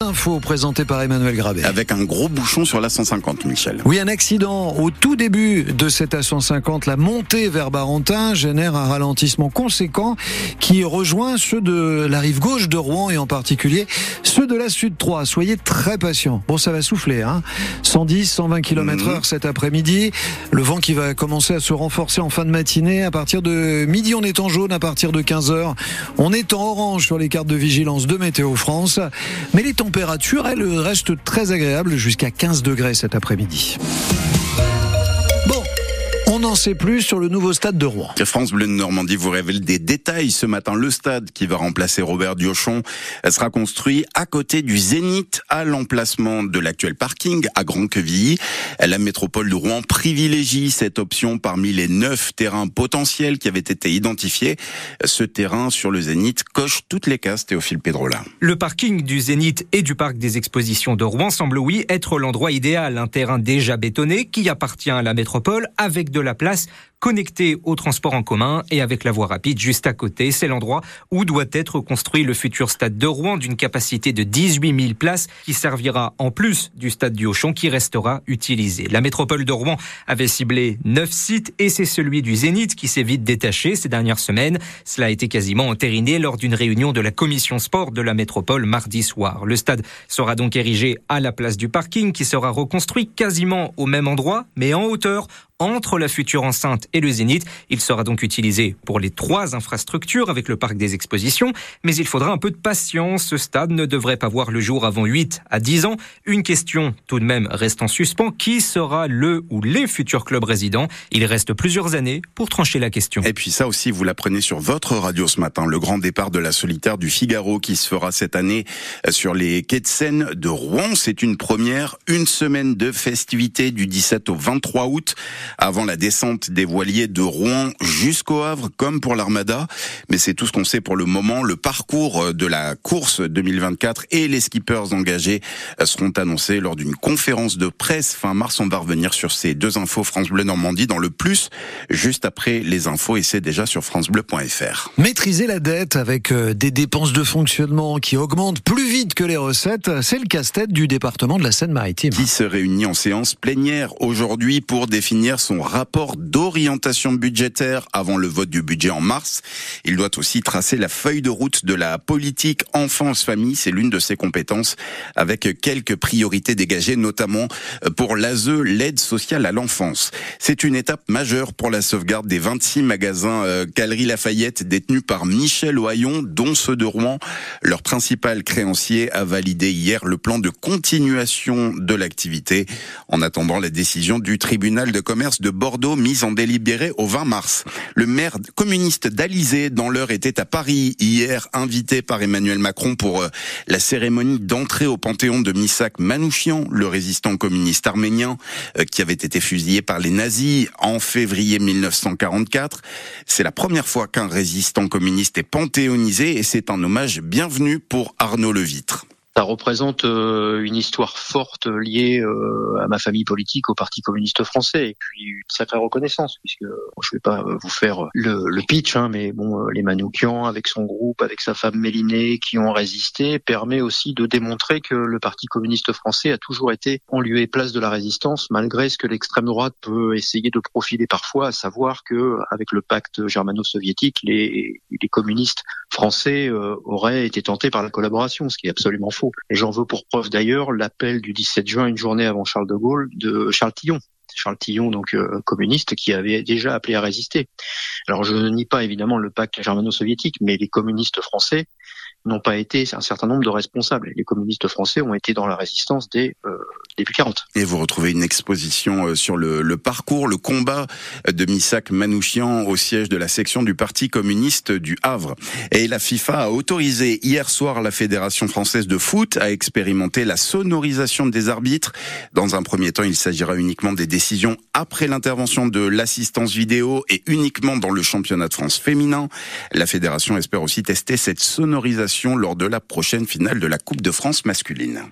Info présentée par Emmanuel Grabé. Avec un gros bouchon sur la 150, Michel. Oui, un accident au tout début de cette A150. La montée vers Barentin génère un ralentissement conséquent qui rejoint ceux de la rive gauche de Rouen et en particulier ceux de la Sud 3. Soyez très patients. Bon, ça va souffler, hein. 110, 120 km heure cet après-midi. Le vent qui va commencer à se renforcer en fin de matinée. À partir de midi, on est en jaune. À partir de 15 heures, on est en orange sur les cartes de vigilance de Météo France. Mais les température, elle reste très agréable jusqu'à 15 degrés cet après-midi. On n'en sait plus sur le nouveau stade de Rouen. France Bleu de Normandie vous révèle des détails ce matin. Le stade qui va remplacer Robert Diochon sera construit à côté du Zénith, à l'emplacement de l'actuel parking à Grand-Quevilly. La métropole de Rouen privilégie cette option parmi les neuf terrains potentiels qui avaient été identifiés. Ce terrain sur le Zénith coche toutes les cases, Théophile Pedrola. Le parking du Zénith et du parc des expositions de Rouen semble oui être l'endroit idéal. Un terrain déjà bétonné qui appartient à la métropole avec de la la place connecté au transport en commun et avec la voie rapide juste à côté. C'est l'endroit où doit être construit le futur stade de Rouen d'une capacité de 18 000 places qui servira en plus du stade du Auchon qui restera utilisé. La métropole de Rouen avait ciblé neuf sites et c'est celui du Zénith qui s'est vite détaché ces dernières semaines. Cela a été quasiment entériné lors d'une réunion de la commission sport de la métropole mardi soir. Le stade sera donc érigé à la place du parking qui sera reconstruit quasiment au même endroit mais en hauteur entre la future enceinte et le Zénith. Il sera donc utilisé pour les trois infrastructures avec le parc des expositions, mais il faudra un peu de patience. Ce stade ne devrait pas voir le jour avant 8 à 10 ans. Une question tout de même reste en suspens. Qui sera le ou les futurs clubs résidents? Il reste plusieurs années pour trancher la question. Et puis ça aussi, vous l'apprenez sur votre radio ce matin. Le grand départ de la solitaire du Figaro qui se fera cette année sur les quais de Seine de Rouen. C'est une première, une semaine de festivités du 17 au 23 août avant la descente des voiliers de Rouen jusqu'au Havre, comme pour l'Armada. Mais c'est tout ce qu'on sait pour le moment. Le parcours de la course 2024 et les skippers engagés seront annoncés lors d'une conférence de presse fin mars. On va revenir sur ces deux infos France Bleu Normandie dans le plus, juste après les infos et c'est déjà sur francebleu.fr. Maîtriser la dette avec euh, des dépenses de fonctionnement qui augmentent plus vite que les recettes, c'est le casse-tête du département de la Seine-Maritime. Qui se réunit en séance plénière aujourd'hui pour définir son rapport d'orientation budgétaire avant le vote du budget en mars. Il doit aussi tracer la feuille de route de la politique enfance-famille. C'est l'une de ses compétences avec quelques priorités dégagées, notamment pour l'ASE, l'aide sociale à l'enfance. C'est une étape majeure pour la sauvegarde des 26 magasins euh, Galerie Lafayette détenus par Michel Ohaillon, dont ceux de Rouen. Leur principal créancier a validé hier le plan de continuation de l'activité en attendant la décision du tribunal de commerce de Bordeaux mise en délibéré au 20 mars. Le maire communiste d'Alizé dans l'heure était à Paris hier, invité par Emmanuel Macron pour euh, la cérémonie d'entrée au Panthéon de Misak Manouchian, le résistant communiste arménien euh, qui avait été fusillé par les nazis en février 1944. C'est la première fois qu'un résistant communiste est panthéonisé et c'est un hommage bienvenu pour Arnaud Levitre ça représente euh, une histoire forte liée euh, à ma famille politique, au Parti communiste français, et puis une sacrée reconnaissance, puisque je vais pas vous faire le, le pitch, hein, mais bon, euh, les Manoukian, avec son groupe, avec sa femme Mélinée, qui ont résisté, permet aussi de démontrer que le Parti communiste français a toujours été en lieu et place de la résistance, malgré ce que l'extrême droite peut essayer de profiler parfois, à savoir que avec le pacte germano-soviétique, les, les communistes français auraient été tentés par la collaboration, ce qui est absolument faux. Et j'en veux pour preuve d'ailleurs l'appel du 17 juin, une journée avant Charles de Gaulle, de Charles Tillon. Charles Tillon, donc euh, communiste, qui avait déjà appelé à résister. Alors je ne nie pas évidemment le pacte germano-soviétique, mais les communistes français n'ont pas été un certain nombre de responsables. Les communistes français ont été dans la résistance dès euh, début 40. Et vous retrouvez une exposition euh, sur le, le parcours, le combat de Missak Manouchian au siège de la section du Parti communiste du Havre. Et la FIFA a autorisé hier soir la Fédération française de foot à expérimenter la sonorisation des arbitres. Dans un premier temps, il s'agira uniquement des décisions après l'intervention de l'assistance vidéo et uniquement dans le championnat de France féminin. La fédération espère aussi tester cette sonorisation lors de la prochaine finale de la Coupe de France masculine.